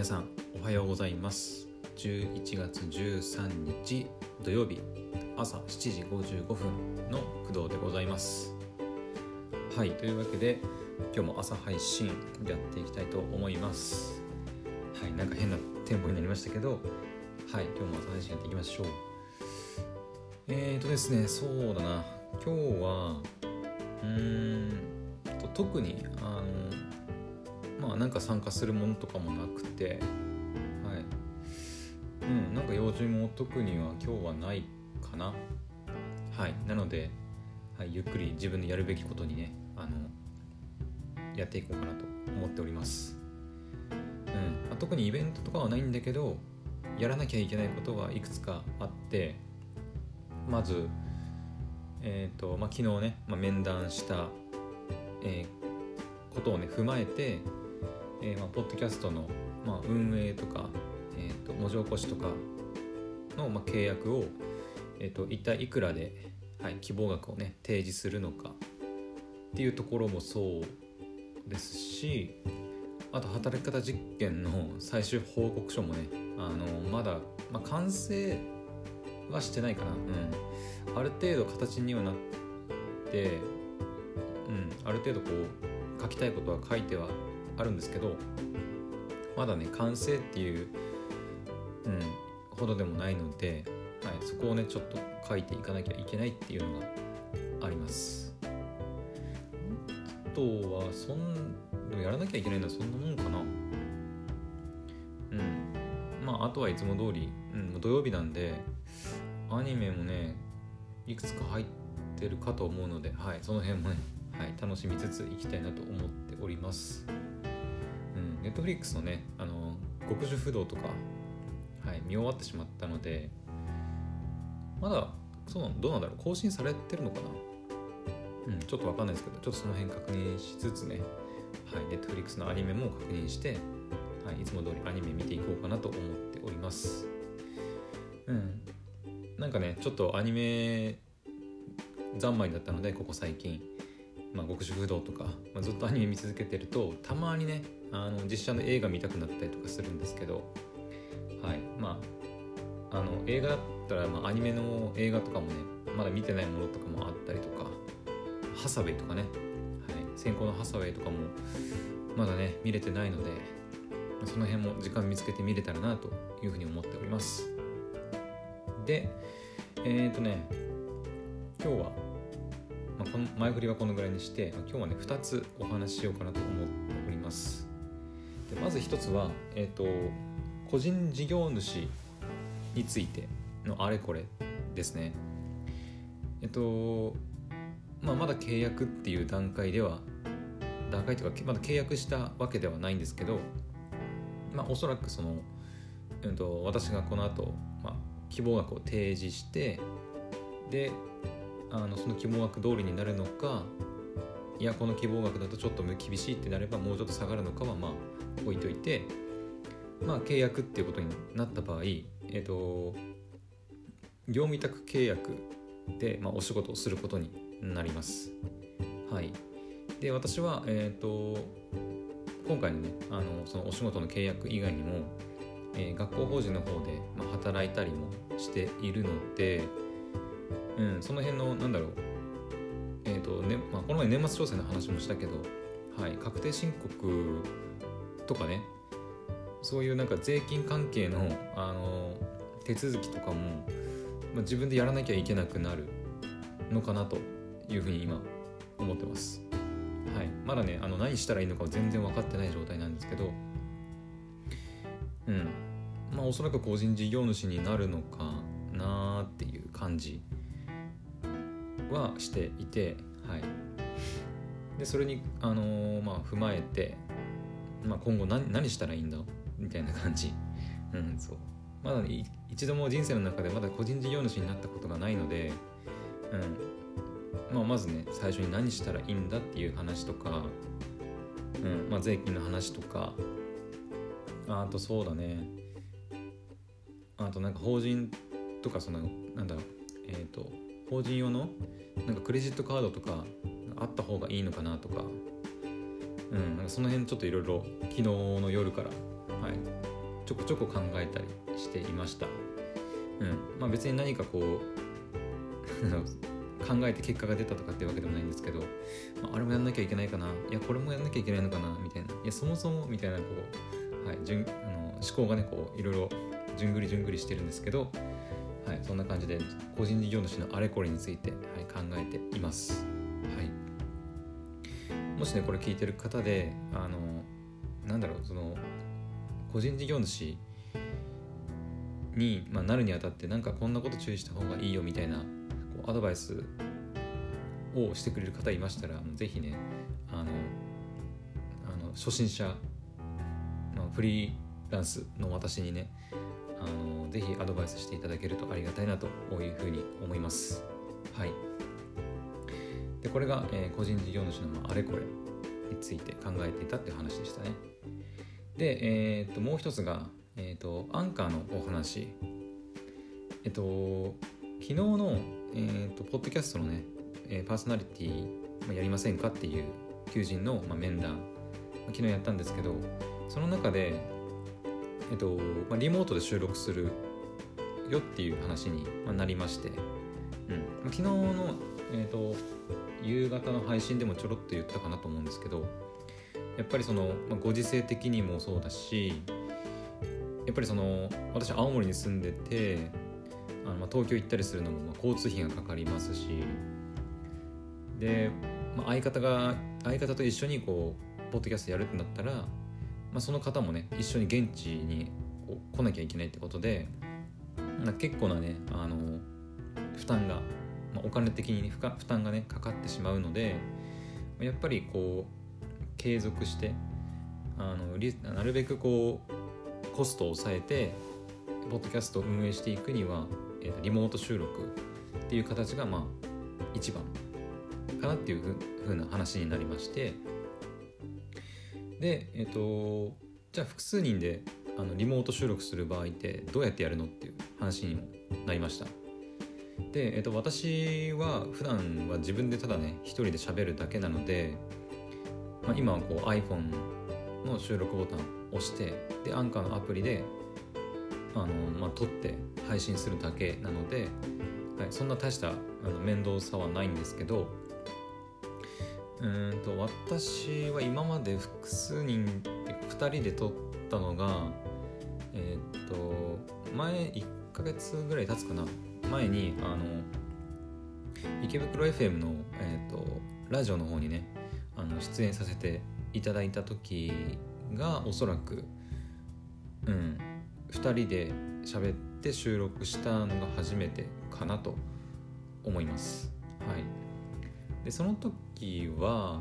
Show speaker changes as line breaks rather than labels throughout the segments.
皆さんおはようございます。11月13日土曜日朝7時55分の工藤でございます。はいというわけで今日も朝配信やっていきたいと思います。はいなんか変なテンポになりましたけどはい今日も朝配信やっていきましょう。えーとですねそうだな。今日はうーんと特にあのまあなんか参加するものとかもなくてはい。うんなんか用事も特には今日はないかな。はいなので、はい、ゆっくり自分でやるべきことにねあのやっていこうかなと思っております。うんま、特にイベントとかはないんだけどやらなきゃいけないことはいくつかあってまずえーとまあ、昨日ね、まあ、面談した、えーことをね踏まえて、えーまあ、ポッドキャストの、まあ、運営とか、えー、と文字起こしとかの、まあ、契約を、えー、と一体いくらで、はい、希望額をね提示するのかっていうところもそうですしあと働き方実験の 最終報告書もねあのまだ、まあ、完成はしてないかな、うん、ある程度形にはなって、うん、ある程度こう書きたいことは書いてはあるんですけどまだね完成っていう、うん、ほどでもないので、はい、そこをねちょっと書いていかなきゃいけないっていうのがあります。あとはそんでもやらなきゃいけないのはそんなもんかな。うん。まああとはいつも通り、うん、土曜日なんでアニメもねいくつか入ってるかと思うので、はい、その辺もね、はい、楽しみつついきたいなと思っております。ネットフリックスのね、あの極主不動とか、はい、見終わってしまったので、まだそうなどうなんだろう更新されてるのかな？うん、ちょっとわかんないですけど、ちょっとその辺確認しつつね、はい、ネットフリックスのアニメも確認して、はい、いつも通りアニメ見ていこうかなと思っております。うん、なんかねちょっとアニメ三昧だったのでここ最近、まあ、極主不動とか、まあ、ずっとアニメ見続けてるとたまにねあの実写の映画見たくなったりとかするんですけどはいまああの映画だったら、まあ、アニメの映画とかもねまだ見てないものとかもあったりとかハサウェイとかね、はい、先行のハサウェイとかもまだね見れてないのでその辺も時間見つけて見れたらなというふうに思っております。でえっ、ー、とね今日は、まあ、この前振りはこのぐらいにして今日はね2つお話ししようかなと思っております。でまず1つは、えーと、個人事業主についてのあれこれですね。えっ、とまあまだ契約っていう段階では段階というかまだ契約したわけではないんですけどまあおそらくその、えーと、私がこの後、まあ希望額を提示してであのその希望額通りになるのかいやこの希望額だとちょっと厳しいってなればもうちょっと下がるのかはまあ置いといてまあ契約っていうことになった場合えっ、と業務委託契約で、まあ、お仕事をすることになります。はい。で私はえっ、と今回のねあのそのお仕事の契約以外にもえー、学校法人の方で、まあ、働いたりもしているので、うん、その辺のなんだろうえ、ー、とね、まあ、この前年末調整の話もしたけど、はい、確定申告とかねそういうなんか税金関係の、あの手続きとかも、まあ、自分でやらなきゃいけなくなるのかなというふうに今思ってます。はい、まだねあの何したらいいのか全然分かってない状態なんですけどうんまあおそらく個人事業主になるのかなっていう感じはしていてはい。でそれに、あのー、まあ、踏まえて、まあ、今後何何したらいいんだみたいな感じ。うんそう。まだ、ね、一度も人生の中でまだ個人事業主になったことがないのでうん。まあ、まずね最初に何したらいいんだっていう話とか、うん。まあ、税金の話とか。あとそうだね。あとなんか法人とかそのなんだろう。えっ、ー、と法人用のなんかクレジットカードとかあった方がいいのかなとか。うんその辺ちょっといろいろ昨日の夜からはいちょこちょこ考えたりしていました。うんまあ別に何かこう 考えて結果が出たとかっていうわけでもないんですけど、まあ、あれもやんなきゃいけないかないやこれもやんなきゃいけないのかなみたいな。いやそもそもみたいなこう、はい、じゅんあの思考がねこういろいろじゅんぐりじゅんぐりしてるんですけど、はい、そんな感じで個人事業主のあれこれについて、はい、考えています、はい、もしねこれ聞いてる方であのなんだろうその個人事業主に、まあ、なるにあたってなんかこんなこと注意した方がいいよみたいなこうアドバイスをしてくれる方いましたらぜひねあのあの初心者、まあ、フリーランスの私にねあのぜひアドバイスしていただけるとありがたいなというふうに思います。はい。でこれが、えー、個人事業主のあれこれについて考えていたっていう話でしたね。で、えー、っともう一つが、えー、っとアンカーのお話。えっと昨日の、えー、っとポッドキャストのね、えパーソナリティやりませんかっていう求人の、まあ、面談昨日やったんですけどその中でえっとまあ、リモートで収録するよっていう話になりまして、うん。まあ、昨日の、えーと、夕方の配信でもちょろっと言ったかなと思うんですけどやっぱりその、まあ、ご時世的にもそうだしやっぱりその私青森に住んでてあの、まあ、東京行ったりするのも、まあ、交通費がかかりますしで、まあ、相方が相方と一緒にこうポッドキャストやるってなったらまあ、その方もね一緒に現地に来なきゃいけないってことで、結構なねあの負担が、まあ、お金的に、ね、負担がねかかってしまうのでやっぱりこう継続してあのなるべくこうコストを抑えてポッドキャストを運営していくには、えー、リモート収録っていう形がまあ一番かなっていうふうな話になりましてでえっ、ー、とじゃあ複数人であのリモート収録する場合ってどうやってやるのっていう話にもなりました。で、えっ、ー、と私は普段は自分でただね一人で喋るだけなので、まあ、今はこう iPhone の収録ボタンを押してでアンカーのアプリであの、まあ、撮って配信するだけなので、はい、そんな大したあの面倒さはないんですけどうんと私は今まで複数人2人で撮ったのがえー、っと前1ヶ月ぐらい経つかな。前にあの池袋 FM の、えー、っとラジオの方にねあの出演させていただいた時がおそらくうん2人で喋って収録したのが初めてかなと思います。はい。でその時は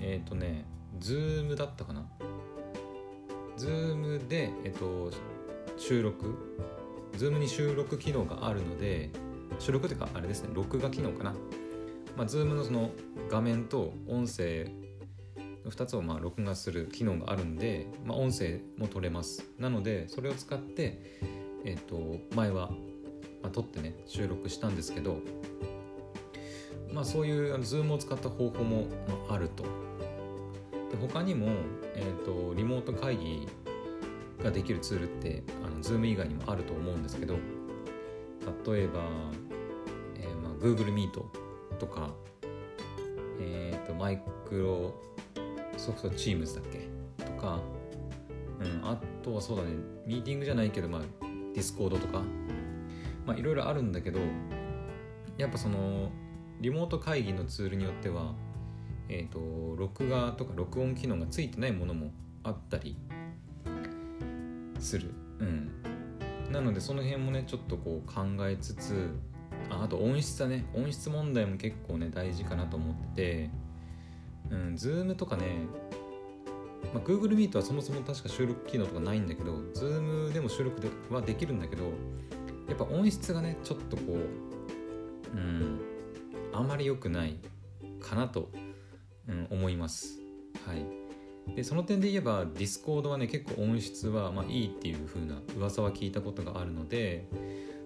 えっ、ー、とねズームだったかな？ズームで、えっ、ー、と収録？ズームに収録機能があるので収録というかあれですね録画機能かな？まあ、ズームのその画面と音声の2つをまあ録画する機能があるんで、まあ、音声も取れます。なのでそれを使ってえっ、ー、と前は、まあ、撮ってね収録したんですけどまあ、そういうあの Zoom を使った方法もあると。で他にも、えーと、リモート会議ができるツールってあの Zoom 以外にもあると思うんですけど例えば、えーまあ、Google Meet とか、えーと、マイクロソフト Teams だっけ？とか、うん、あとはそうだねミーティングじゃないけど、まあ、Discord とか、まあ、いろいろあるんだけどやっぱそのリモート会議のツールによっては、えーと、録画とか録音機能がついてないものもあったりする。うん、なのでその辺もねちょっとこう考えつつああと音質だね音質問題も結構ね大事かなと思ってて、うん、Zoom とかね、まあ、Google Meet はそもそも確か収録機能とかないんだけど Zoom でも収録ではできるんだけどやっぱ音質がねちょっとこううんあまり良くないかなと、うん、思います。はい、でその点で言えば Discord はね結構音質はまあいいっていう風な噂は聞いたことがあるので、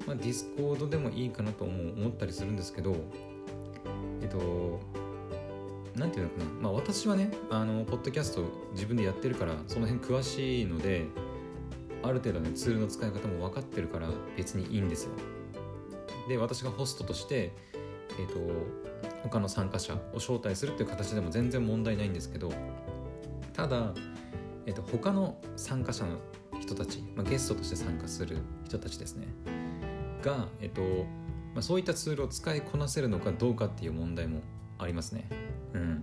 まあ、Discord でもいいかなと思ったりするんですけどえっと何て言うのかな、まあ、私はねあのポッドキャスト自分でやってるからその辺詳しいのである程度ねツールの使い方も分かってるから別にいいんですよ。で私がホストとしてえっ、ー、と他の参加者を招待するっていう形でも全然問題ないんですけどただ、えーと、他の参加者の人たち、まあ、ゲストとして参加する人たちですねが、え、ー、とまあ、そういったツールを使いこなせるのかどうかっていう問題もありますね。うん。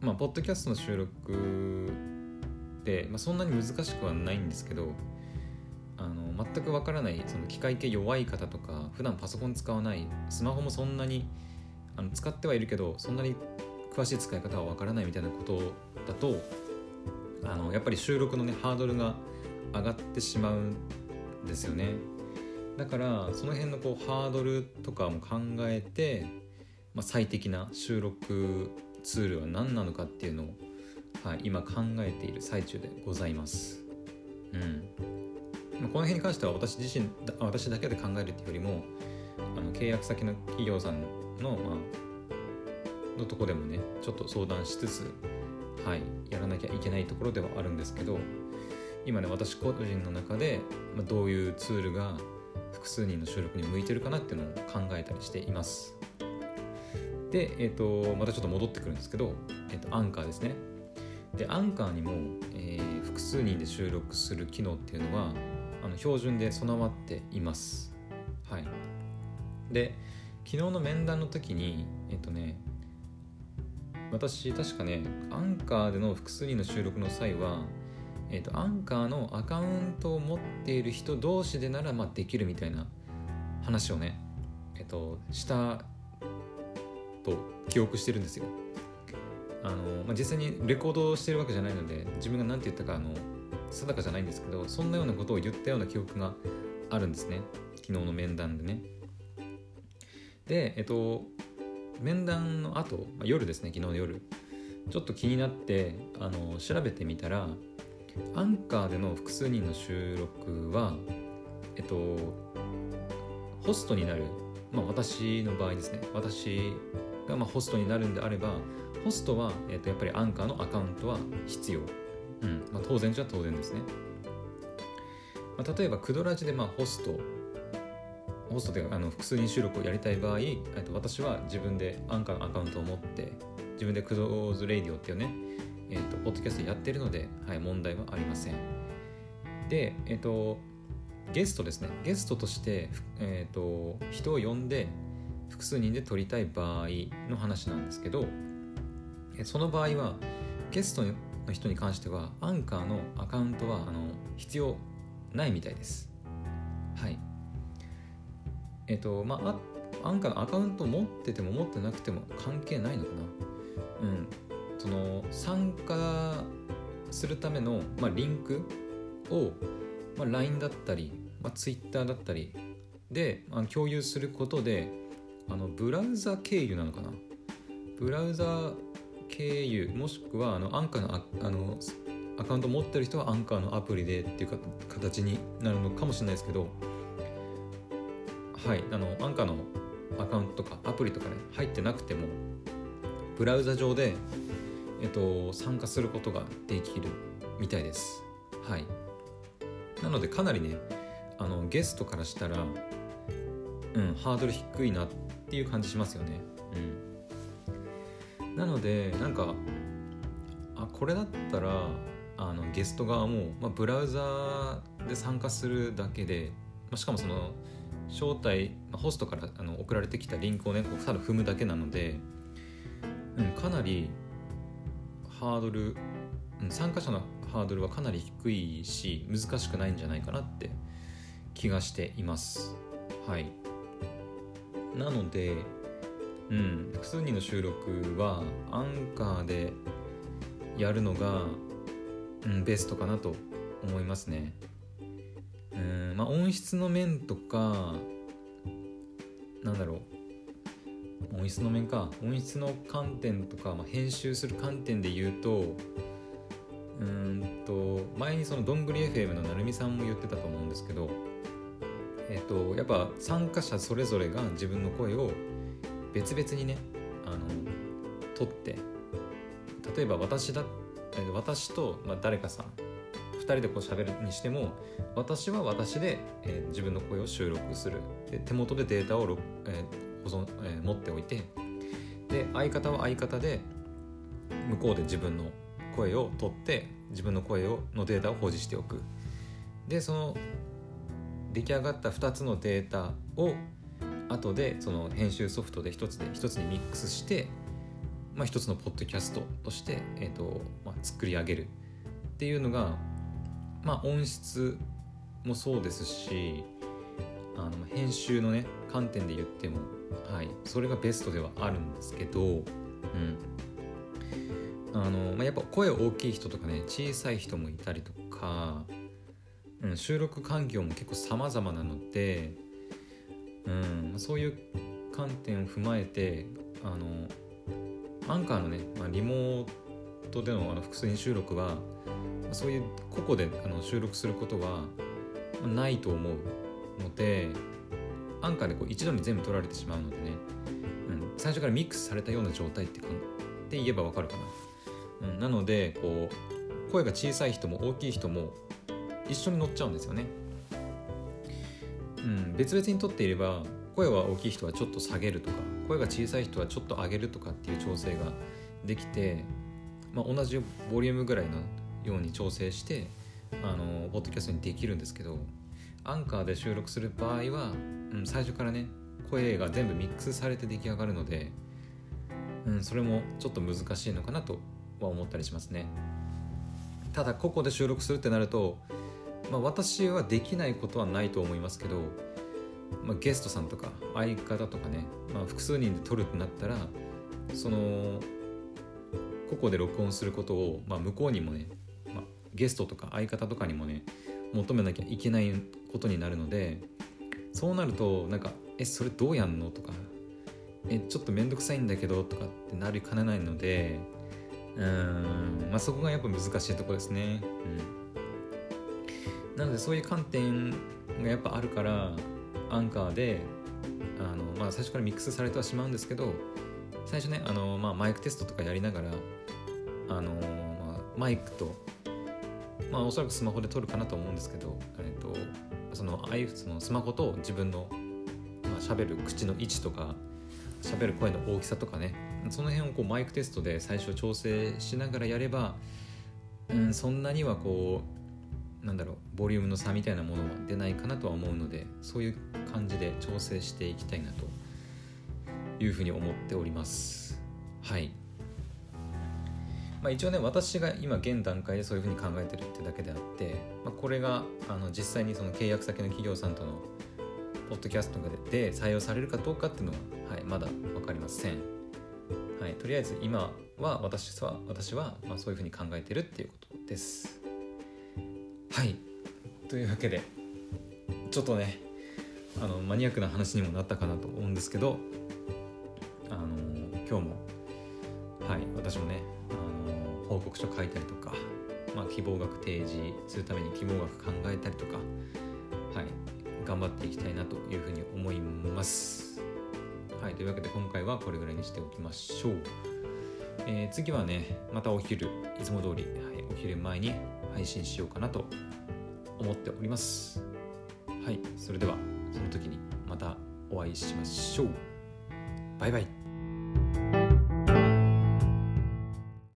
まあポッドキャストの収録で、まあ、そんなに難しくはないんですけど全くわからないその機械系弱い方とか普段パソコン使わないスマホもそんなにあの使ってはいるけどそんなに詳しい使い方はわからないみたいなことだとあのやっぱり収録のねハードルが上がってしまうんですよね。だからその辺のこうハードルとかも考えて、まあ、最適な収録ツールは何なのかっていうのを、はい、今考えている最中でございます。うん。この辺に関しては私自身私だけで考えるっていうよりもあの契約先の企業さんの,、まあ、のとこでもねちょっと相談しつつ、はい、やらなきゃいけないところではあるんですけど今ね私個人の中で、まあ、どういうツールが複数人の収録に向いてるかなっていうのを考えたりしています。で、えーと、またちょっと戻ってくるんですけど、えーと、とアンカーですね。でアンカーにも、えー、複数人で収録する機能っていうのはあの標準で備わっています。はい、で昨日の面談の時にえっとね私確かねアンカーでの複数人の収録の際は、えっと、アンカーのアカウントを持っている人同士でなら、まあ、できるみたいな話をね、えっと、したと記憶してるんですよ。あのまあ、実際にレコードをしてるわけじゃないので自分が何て言ったかあの定かじゃないんですけどそんなようなことを言ったような記憶があるんですね。昨日の面談でね。でえっと面談の後、まあ、夜ですね昨日の夜。ちょっと気になってあの調べてみたらアンカーでの複数人の収録はえっとホストになる、まあ、私の場合ですね。私がまあホストになるんであればホストは、えっと、やっぱりアンカーのアカウントは必要。うん。まあ、当然じゃ当然ですね、まあ、例えばクドラジでまあホストホストであの複数人収録をやりたい場合と私は自分でアンカーのアカウントを持って自分で Kudo's Radio っていうね、えーと、ポッドキャストやってるので、はい、問題はありません。でえっ、とゲストですね。ゲストとして、えーと人を呼んで複数人で撮りたい場合の話なんですけどその場合はゲストの人に関してはアンカーのアカウントはあの必要ないみたいです。はい。えっ、とまあアンカーのアカウント持ってても持ってなくても関係ないのかな。うん。その参加するための、まあ、リンクを、まあ、LINE だったり、まあ、Twitter だったりであ共有することであのブラウザ経由なのかな。ブラウザ経由もしくはあのアンカーのあのアカウント持ってる人はアンカーのアプリでっていうか形になるのかもしれないですけどはいあのアンカーのアカウントとかアプリとかね入ってなくてもブラウザ上で、えっと、参加することができるみたいです。はい。なのでかなりねあのゲストからしたらうんハードル低いなっていう感じしますよね。うん。なのでなんかあこれだったらあのゲスト側も、まあ、ブラウザーで参加するだけで、まあ、しかもその招待、まあ、ホストからあの送られてきたリンクをねこうただ踏むだけなので、うん、かなりハードル、うん、参加者のハードルはかなり低いし難しくないんじゃないかなって気がしています。はい。なのでうん、複数人の収録はアンカーでやるのが、うん、ベストかなと思いますね。うんまあ、音質の面とかなんだろう。音質の面か。音質の観点とか、まあ、編集する観点で言うとうんと前にそのどんぐり FM の成美さんも言ってたと思うんですけどえっとやっぱ参加者それぞれが自分の声を別々にねあの撮って例えば私だ私と、まあ、誰かさん2人でこう喋るにしても私は私で、えー自分の声を収録する。で手元でデータを、えー保存、えー持っておいてで相方は相方で向こうで自分の声を取って自分の声をのデータを保持しておく。でその出来上がった2つのデータを後でその編集ソフトで一つで一つにミックスして、まあ、一つのポッドキャストとして、えーとまあ、作り上げるっていうのが、まあ、音質もそうですしあの編集のね観点で言っても、はい、それがベストではあるんですけど、うん。あのまあ、やっぱ声大きい人とかね小さい人もいたりとか、うん、収録環境も結構様々なので、うん、そういう観点を踏まえてあのアンカーのね、まあ、リモートでのあの複数人収録はそういう個々であの収録することはないと思うのでアンカーでこう一度に全部取られてしまうのでね、うん、最初からミックスされたような状態ってかって言えばわかるかな、うん、なのでこう声が小さい人も大きい人も一緒に乗っちゃうんですよね、うん、別々に取っていれば声は大きい人はちょっと下げるとか声が小さい人はちょっと上げるとかっていう調整ができて、まあ、同じボリュームぐらいのように調整してあのポッドキャストにできるんですけどアンカーで収録する場合は、うん、最初からね声が全部ミックスされて出来上がるので、うん、それもちょっと難しいのかなとは思ったりしますね。ただ個々で収録するってなると、まあ、私はできないことはないと思いますけど、まあ、ゲストさんとか相方とかね、まあ、複数人で撮るってなったらその個々で録音することを、まあ、向こうにもね、まあ、ゲストとか相方とかにもね求めなきゃいけないことになるのでそうなるとなんか「えそれどうやんの?」とか「えちょっと面倒くさいんだけど」とかってなりかねないのでうんまあそこがやっぱ難しいとこですね。うん、なのでそういう観点がやっぱあるからアンカーであの、まあ、最初からミックスされてはしまうんですけど最初ねあの、まあ、マイクテストとかやりながらあの、まあ、マイクとまあおそらくスマホで撮るかなと思うんですけど、えっと、その iPhone そのスマホと自分の、まあ、喋る口の位置とか喋る声の大きさとかねその辺をこうマイクテストで最初調整しながらやれば、うん、そんなにはこうなんだろうボリュームの差みたいなものは出ないかなとは思うのでそういう感じで調整していきたいなというふうに思っております。はい。まあ、一応ね私が今現段階でそういうふうに考えてるってだけであって、まあ、これがあの実際にその契約先の企業さんとのポッドキャストで採用されるかどうかっていうのは、はい、まだ分かりません、はい、とりあえず今は私は私はまあそういうふうに考えてるっていうことです。はい。というわけでちょっとねあのマニアックな話にもなったかなと思うんですけどあの今日もはい私もねあの報告書書いたりとか、まあ、希望額提示するために希望額考えたりとかはい頑張っていきたいなというふうに思います。はいというわけで今回はこれぐらいにしておきましょう、えー次はねまたお昼いつも通り、はい、お昼前に配信しようかなと思っております。はいそれではその時にまたお会いしましょう。バイバイ。